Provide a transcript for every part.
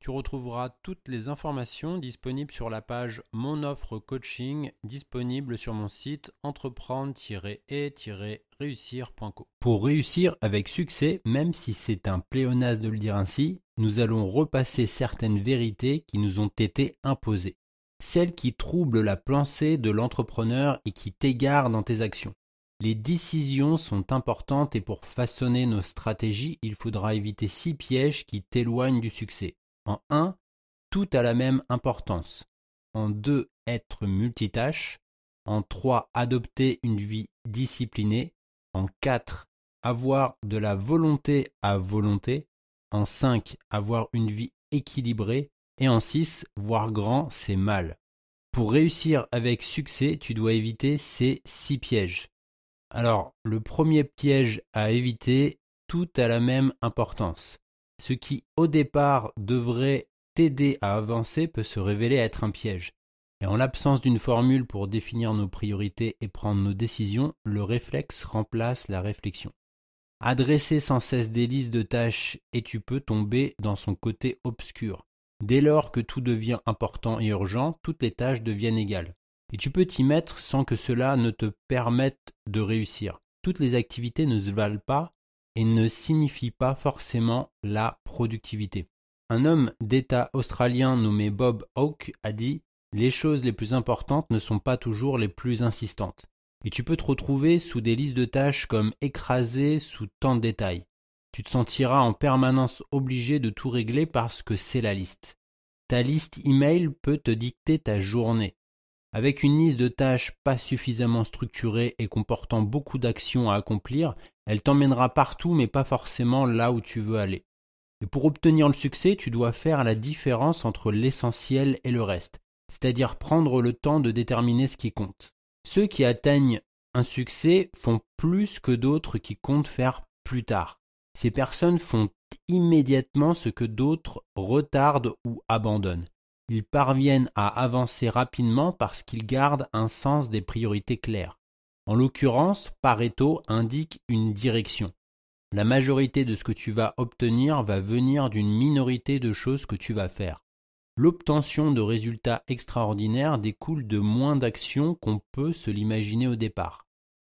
Tu retrouveras toutes les informations disponibles sur la page Mon offre coaching disponible sur mon site entreprendre-et-réussir.co. Pour réussir avec succès, même si c'est un pléonasme de le dire ainsi, nous allons repasser certaines vérités qui nous ont été imposées. Celles qui troublent la pensée de l'entrepreneur et qui t'égarent dans tes actions. Les décisions sont importantes et pour façonner nos stratégies, il faudra éviter six pièges qui t'éloignent du succès. En 1, tout a la même importance. En 2, être multitâche. En 3, adopter une vie disciplinée. En 4, avoir de la volonté à volonté. En 5, avoir une vie équilibrée. Et en 6, voir grand, c'est mal. Pour réussir avec succès, tu dois éviter ces 6 pièges. Alors, le premier piège à éviter, tout a la même importance. Ce qui au départ devrait t'aider à avancer peut se révéler être un piège. Et en l'absence d'une formule pour définir nos priorités et prendre nos décisions, le réflexe remplace la réflexion. Adresser sans cesse des listes de tâches et tu peux tomber dans son côté obscur. Dès lors que tout devient important et urgent, toutes les tâches deviennent égales. Et tu peux t'y mettre sans que cela ne te permette de réussir. Toutes les activités ne se valent pas et ne signifie pas forcément la productivité. Un homme d'État australien nommé Bob Hawke a dit Les choses les plus importantes ne sont pas toujours les plus insistantes. Et tu peux te retrouver sous des listes de tâches comme écrasé sous tant de détails. Tu te sentiras en permanence obligé de tout régler parce que c'est la liste. Ta liste email peut te dicter ta journée. Avec une liste de tâches pas suffisamment structurée et comportant beaucoup d'actions à accomplir, elle t'emmènera partout mais pas forcément là où tu veux aller. Et pour obtenir le succès, tu dois faire la différence entre l'essentiel et le reste, c'est-à-dire prendre le temps de déterminer ce qui compte. Ceux qui atteignent un succès font plus que d'autres qui comptent faire plus tard. Ces personnes font immédiatement ce que d'autres retardent ou abandonnent. Ils parviennent à avancer rapidement parce qu'ils gardent un sens des priorités claires. En l'occurrence, Pareto indique une direction. La majorité de ce que tu vas obtenir va venir d'une minorité de choses que tu vas faire. L'obtention de résultats extraordinaires découle de moins d'actions qu'on peut se l'imaginer au départ.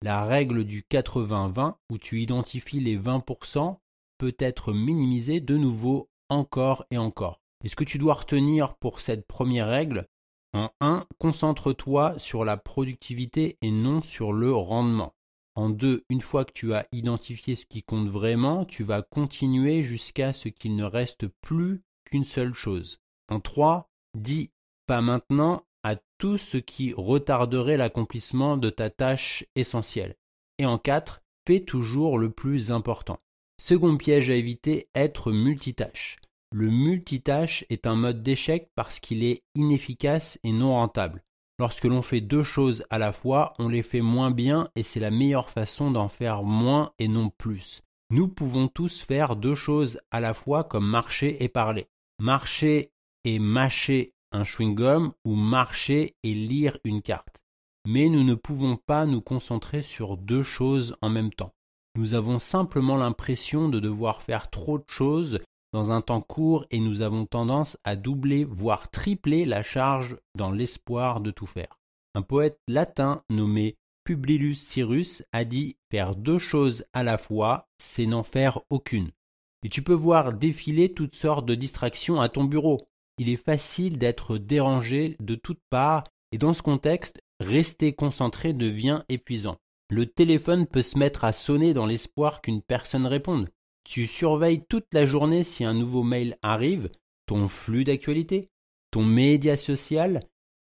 La règle du 80-20, où tu identifies les 20%, peut être minimisée de nouveau encore et encore. Et ce que tu dois retenir pour cette première règle, en 1, concentre-toi sur la productivité et non sur le rendement. En 2, une fois que tu as identifié ce qui compte vraiment, tu vas continuer jusqu'à ce qu'il ne reste plus qu'une seule chose. En 3, dis pas maintenant à tout ce qui retarderait l'accomplissement de ta tâche essentielle. Et en 4, fais toujours le plus important. Second piège à éviter, être multitâche. Le multitâche est un mode d'échec parce qu'il est inefficace et non rentable. Lorsque l'on fait deux choses à la fois, on les fait moins bien et c'est la meilleure façon d'en faire moins et non plus. Nous pouvons tous faire deux choses à la fois comme marcher et parler. Marcher et mâcher un chewing-gum ou marcher et lire une carte. Mais nous ne pouvons pas nous concentrer sur deux choses en même temps. Nous avons simplement l'impression de devoir faire trop de choses dans un temps court et nous avons tendance à doubler, voire tripler la charge dans l'espoir de tout faire. Un poète latin nommé Publius Cyrus a dit Faire deux choses à la fois, c'est n'en faire aucune. Et tu peux voir défiler toutes sortes de distractions à ton bureau. Il est facile d'être dérangé de toutes parts et dans ce contexte, rester concentré devient épuisant. Le téléphone peut se mettre à sonner dans l'espoir qu'une personne réponde. Tu surveilles toute la journée si un nouveau mail arrive, ton flux d'actualité, ton média social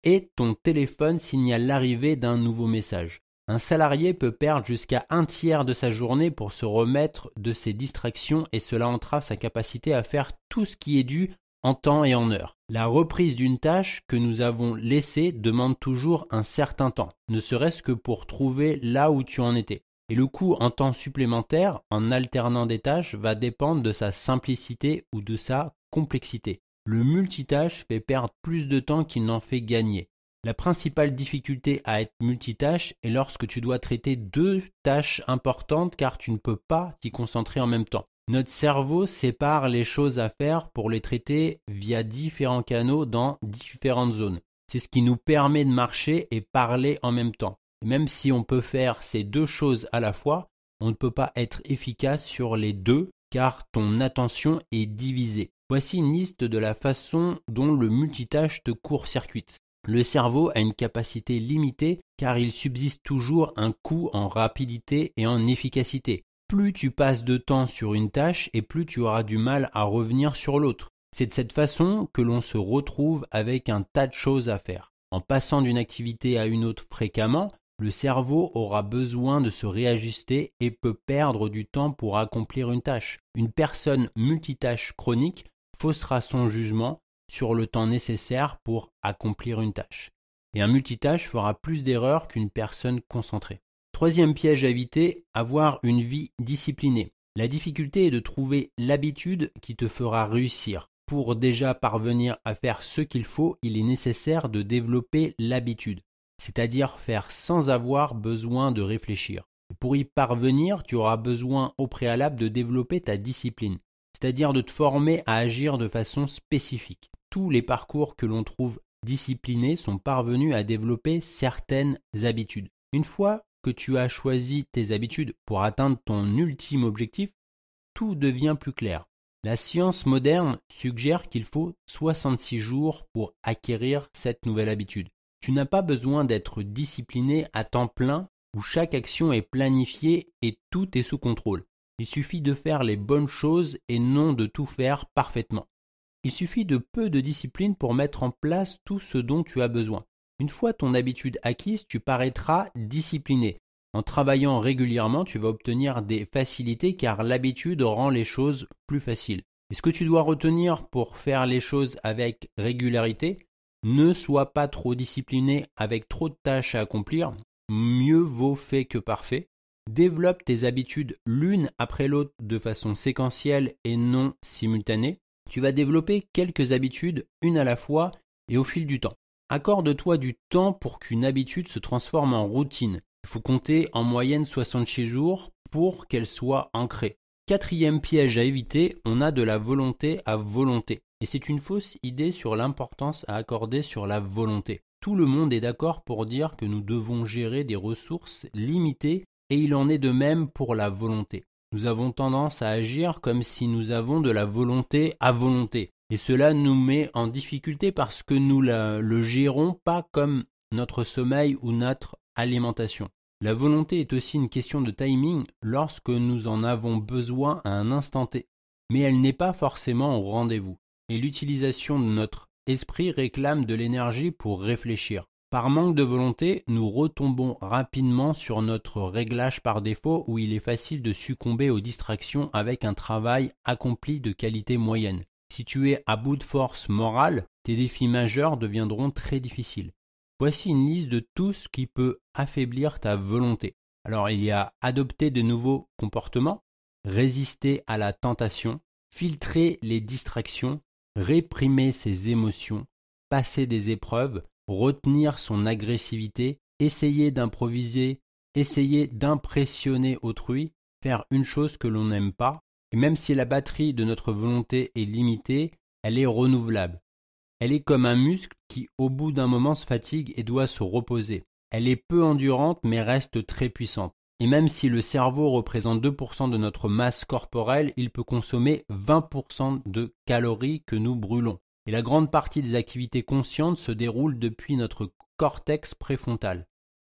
et ton téléphone signale l'arrivée d'un nouveau message. Un salarié peut perdre jusqu'à un tiers de sa journée pour se remettre de ses distractions et cela entrave sa capacité à faire tout ce qui est dû en temps et en heure. La reprise d'une tâche que nous avons laissée demande toujours un certain temps, ne serait-ce que pour trouver là où tu en étais. Et le coût en temps supplémentaire, en alternant des tâches, va dépendre de sa simplicité ou de sa complexité. Le multitâche fait perdre plus de temps qu'il n'en fait gagner. La principale difficulté à être multitâche est lorsque tu dois traiter deux tâches importantes car tu ne peux pas t'y concentrer en même temps. Notre cerveau sépare les choses à faire pour les traiter via différents canaux dans différentes zones. C'est ce qui nous permet de marcher et parler en même temps. Même si on peut faire ces deux choses à la fois, on ne peut pas être efficace sur les deux car ton attention est divisée. Voici une liste de la façon dont le multitâche te court-circuite. Le cerveau a une capacité limitée car il subsiste toujours un coût en rapidité et en efficacité. Plus tu passes de temps sur une tâche et plus tu auras du mal à revenir sur l'autre. C'est de cette façon que l'on se retrouve avec un tas de choses à faire. En passant d'une activité à une autre fréquemment, le cerveau aura besoin de se réajuster et peut perdre du temps pour accomplir une tâche. Une personne multitâche chronique faussera son jugement sur le temps nécessaire pour accomplir une tâche. Et un multitâche fera plus d'erreurs qu'une personne concentrée. Troisième piège à éviter, avoir une vie disciplinée. La difficulté est de trouver l'habitude qui te fera réussir. Pour déjà parvenir à faire ce qu'il faut, il est nécessaire de développer l'habitude, c'est-à-dire faire sans avoir besoin de réfléchir. Pour y parvenir, tu auras besoin au préalable de développer ta discipline, c'est-à-dire de te former à agir de façon spécifique tous les parcours que l'on trouve disciplinés sont parvenus à développer certaines habitudes. Une fois que tu as choisi tes habitudes pour atteindre ton ultime objectif, tout devient plus clair. La science moderne suggère qu'il faut 66 jours pour acquérir cette nouvelle habitude. Tu n'as pas besoin d'être discipliné à temps plein où chaque action est planifiée et tout est sous contrôle. Il suffit de faire les bonnes choses et non de tout faire parfaitement. Il suffit de peu de discipline pour mettre en place tout ce dont tu as besoin. Une fois ton habitude acquise, tu paraîtras discipliné. En travaillant régulièrement, tu vas obtenir des facilités car l'habitude rend les choses plus faciles. Et ce que tu dois retenir pour faire les choses avec régularité, ne sois pas trop discipliné avec trop de tâches à accomplir, mieux vaut fait que parfait. Développe tes habitudes l'une après l'autre de façon séquentielle et non simultanée. Tu vas développer quelques habitudes, une à la fois, et au fil du temps. Accorde-toi du temps pour qu'une habitude se transforme en routine. Il faut compter en moyenne 66 jours pour qu'elle soit ancrée. Quatrième piège à éviter, on a de la volonté à volonté. Et c'est une fausse idée sur l'importance à accorder sur la volonté. Tout le monde est d'accord pour dire que nous devons gérer des ressources limitées et il en est de même pour la volonté. Nous avons tendance à agir comme si nous avons de la volonté à volonté. Et cela nous met en difficulté parce que nous la, le gérons pas comme notre sommeil ou notre alimentation. La volonté est aussi une question de timing lorsque nous en avons besoin à un instant T. Mais elle n'est pas forcément au rendez-vous. Et l'utilisation de notre esprit réclame de l'énergie pour réfléchir. Par manque de volonté, nous retombons rapidement sur notre réglage par défaut où il est facile de succomber aux distractions avec un travail accompli de qualité moyenne. Si tu es à bout de force morale, tes défis majeurs deviendront très difficiles. Voici une liste de tout ce qui peut affaiblir ta volonté. Alors il y a adopter de nouveaux comportements, résister à la tentation, filtrer les distractions, réprimer ses émotions, passer des épreuves, retenir son agressivité, essayer d'improviser, essayer d'impressionner autrui, faire une chose que l'on n'aime pas, et même si la batterie de notre volonté est limitée, elle est renouvelable. Elle est comme un muscle qui au bout d'un moment se fatigue et doit se reposer. Elle est peu endurante mais reste très puissante. Et même si le cerveau représente 2% de notre masse corporelle, il peut consommer 20% de calories que nous brûlons et la grande partie des activités conscientes se déroulent depuis notre cortex préfrontal.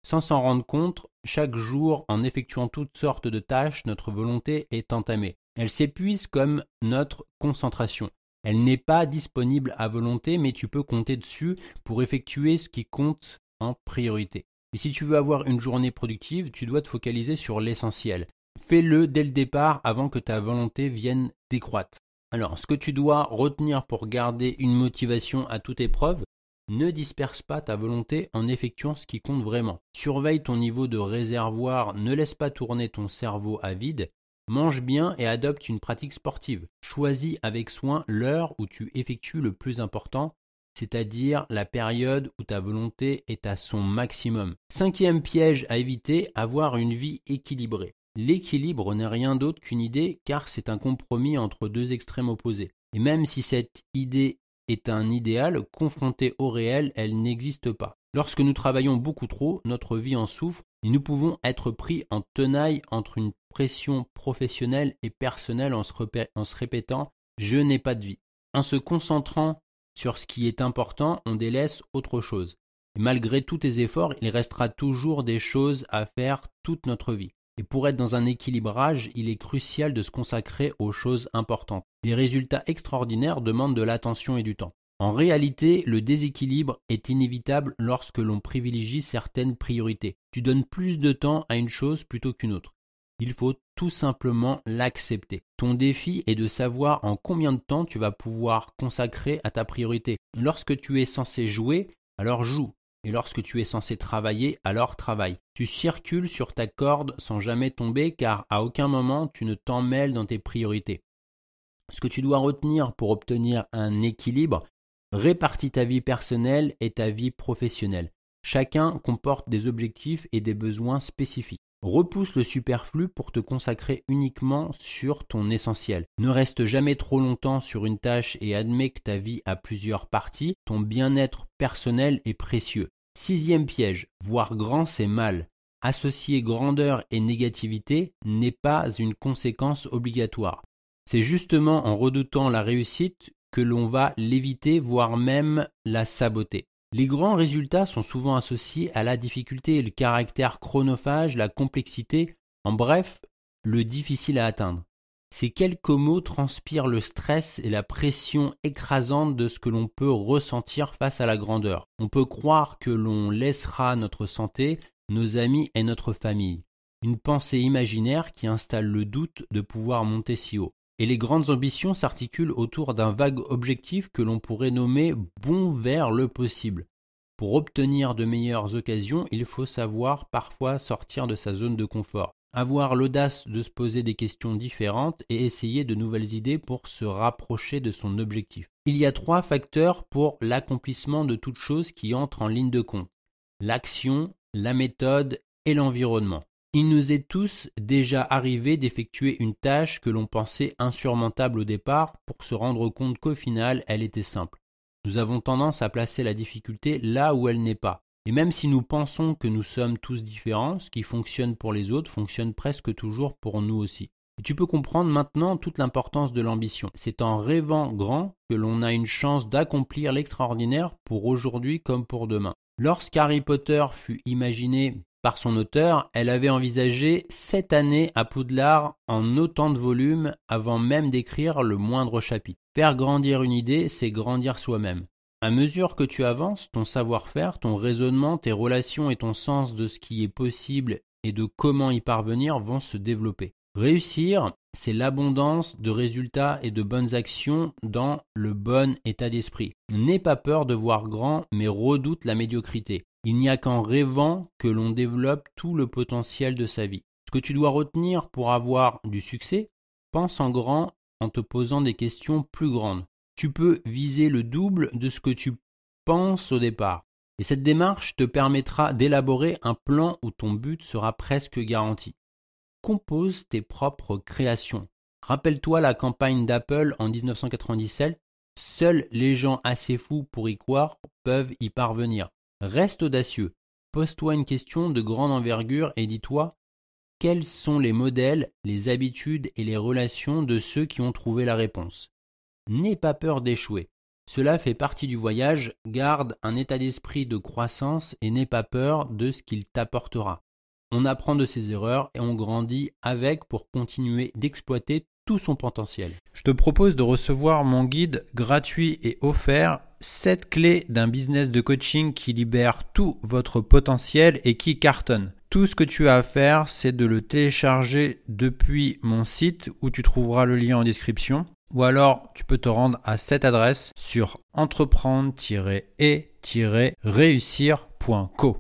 Sans s'en rendre compte, chaque jour, en effectuant toutes sortes de tâches, notre volonté est entamée. Elle s'épuise comme notre concentration. Elle n'est pas disponible à volonté, mais tu peux compter dessus pour effectuer ce qui compte en priorité. Et si tu veux avoir une journée productive, tu dois te focaliser sur l'essentiel. Fais-le dès le départ avant que ta volonté vienne décroître. Alors, ce que tu dois retenir pour garder une motivation à toute épreuve, ne disperse pas ta volonté en effectuant ce qui compte vraiment. Surveille ton niveau de réservoir, ne laisse pas tourner ton cerveau à vide Mange bien et adopte une pratique sportive. Choisis avec soin l'heure où tu effectues le plus important, c'est-à-dire la période où ta volonté est à son maximum. Cinquième piège à éviter, avoir une vie équilibrée. L'équilibre n'est rien d'autre qu'une idée car c'est un compromis entre deux extrêmes opposés. Et même si cette idée est un idéal, confronté au réel, elle n'existe pas. Lorsque nous travaillons beaucoup trop, notre vie en souffre et nous pouvons être pris en tenaille entre une pression professionnelle et personnelle en se, en se répétant je n'ai pas de vie. En se concentrant sur ce qui est important, on délaisse autre chose. Et malgré tous tes efforts, il restera toujours des choses à faire toute notre vie. Et pour être dans un équilibrage, il est crucial de se consacrer aux choses importantes. Les résultats extraordinaires demandent de l'attention et du temps. En réalité, le déséquilibre est inévitable lorsque l'on privilégie certaines priorités. Tu donnes plus de temps à une chose plutôt qu'une autre. Il faut tout simplement l'accepter. Ton défi est de savoir en combien de temps tu vas pouvoir consacrer à ta priorité. Lorsque tu es censé jouer, alors joue. Et lorsque tu es censé travailler, alors travaille. Tu circules sur ta corde sans jamais tomber car à aucun moment tu ne t'en mêles dans tes priorités. Ce que tu dois retenir pour obtenir un équilibre, Répartis ta vie personnelle et ta vie professionnelle. Chacun comporte des objectifs et des besoins spécifiques. Repousse le superflu pour te consacrer uniquement sur ton essentiel. Ne reste jamais trop longtemps sur une tâche et admets que ta vie a plusieurs parties. Ton bien-être personnel est précieux. Sixième piège, voir grand c'est mal. Associer grandeur et négativité n'est pas une conséquence obligatoire. C'est justement en redoutant la réussite que l'on va l'éviter, voire même la saboter. Les grands résultats sont souvent associés à la difficulté, le caractère chronophage, la complexité, en bref, le difficile à atteindre. Ces quelques mots transpirent le stress et la pression écrasante de ce que l'on peut ressentir face à la grandeur. On peut croire que l'on laissera notre santé, nos amis et notre famille. Une pensée imaginaire qui installe le doute de pouvoir monter si haut et les grandes ambitions s'articulent autour d'un vague objectif que l'on pourrait nommer bon vers le possible. Pour obtenir de meilleures occasions, il faut savoir parfois sortir de sa zone de confort, avoir l'audace de se poser des questions différentes et essayer de nouvelles idées pour se rapprocher de son objectif. Il y a trois facteurs pour l'accomplissement de toute chose qui entrent en ligne de compte. L'action, la méthode et l'environnement. Il nous est tous déjà arrivé d'effectuer une tâche que l'on pensait insurmontable au départ pour se rendre compte qu'au final elle était simple. Nous avons tendance à placer la difficulté là où elle n'est pas. Et même si nous pensons que nous sommes tous différents, ce qui fonctionne pour les autres fonctionne presque toujours pour nous aussi. Et tu peux comprendre maintenant toute l'importance de l'ambition. C'est en rêvant grand que l'on a une chance d'accomplir l'extraordinaire pour aujourd'hui comme pour demain. Lorsqu'Harry Potter fut imaginé par son auteur, elle avait envisagé sept années à Poudlard en autant de volumes avant même d'écrire le moindre chapitre. Faire grandir une idée, c'est grandir soi-même. À mesure que tu avances, ton savoir-faire, ton raisonnement, tes relations et ton sens de ce qui est possible et de comment y parvenir vont se développer. Réussir, c'est l'abondance de résultats et de bonnes actions dans le bon état d'esprit. N'aie pas peur de voir grand, mais redoute la médiocrité. Il n'y a qu'en rêvant que l'on développe tout le potentiel de sa vie. Ce que tu dois retenir pour avoir du succès, pense en grand en te posant des questions plus grandes. Tu peux viser le double de ce que tu penses au départ. Et cette démarche te permettra d'élaborer un plan où ton but sera presque garanti. Compose tes propres créations. Rappelle-toi la campagne d'Apple en 1997. Seuls les gens assez fous pour y croire peuvent y parvenir. Reste audacieux. Pose-toi une question de grande envergure et dis-toi quels sont les modèles, les habitudes et les relations de ceux qui ont trouvé la réponse? N'aie pas peur d'échouer. Cela fait partie du voyage, garde un état d'esprit de croissance et n'aie pas peur de ce qu'il t'apportera. On apprend de ses erreurs et on grandit avec pour continuer d'exploiter tout son potentiel. Je te propose de recevoir mon guide gratuit et offert 7 clés d'un business de coaching qui libère tout votre potentiel et qui cartonne. Tout ce que tu as à faire, c'est de le télécharger depuis mon site où tu trouveras le lien en description. Ou alors, tu peux te rendre à cette adresse sur entreprendre-et-réussir.co.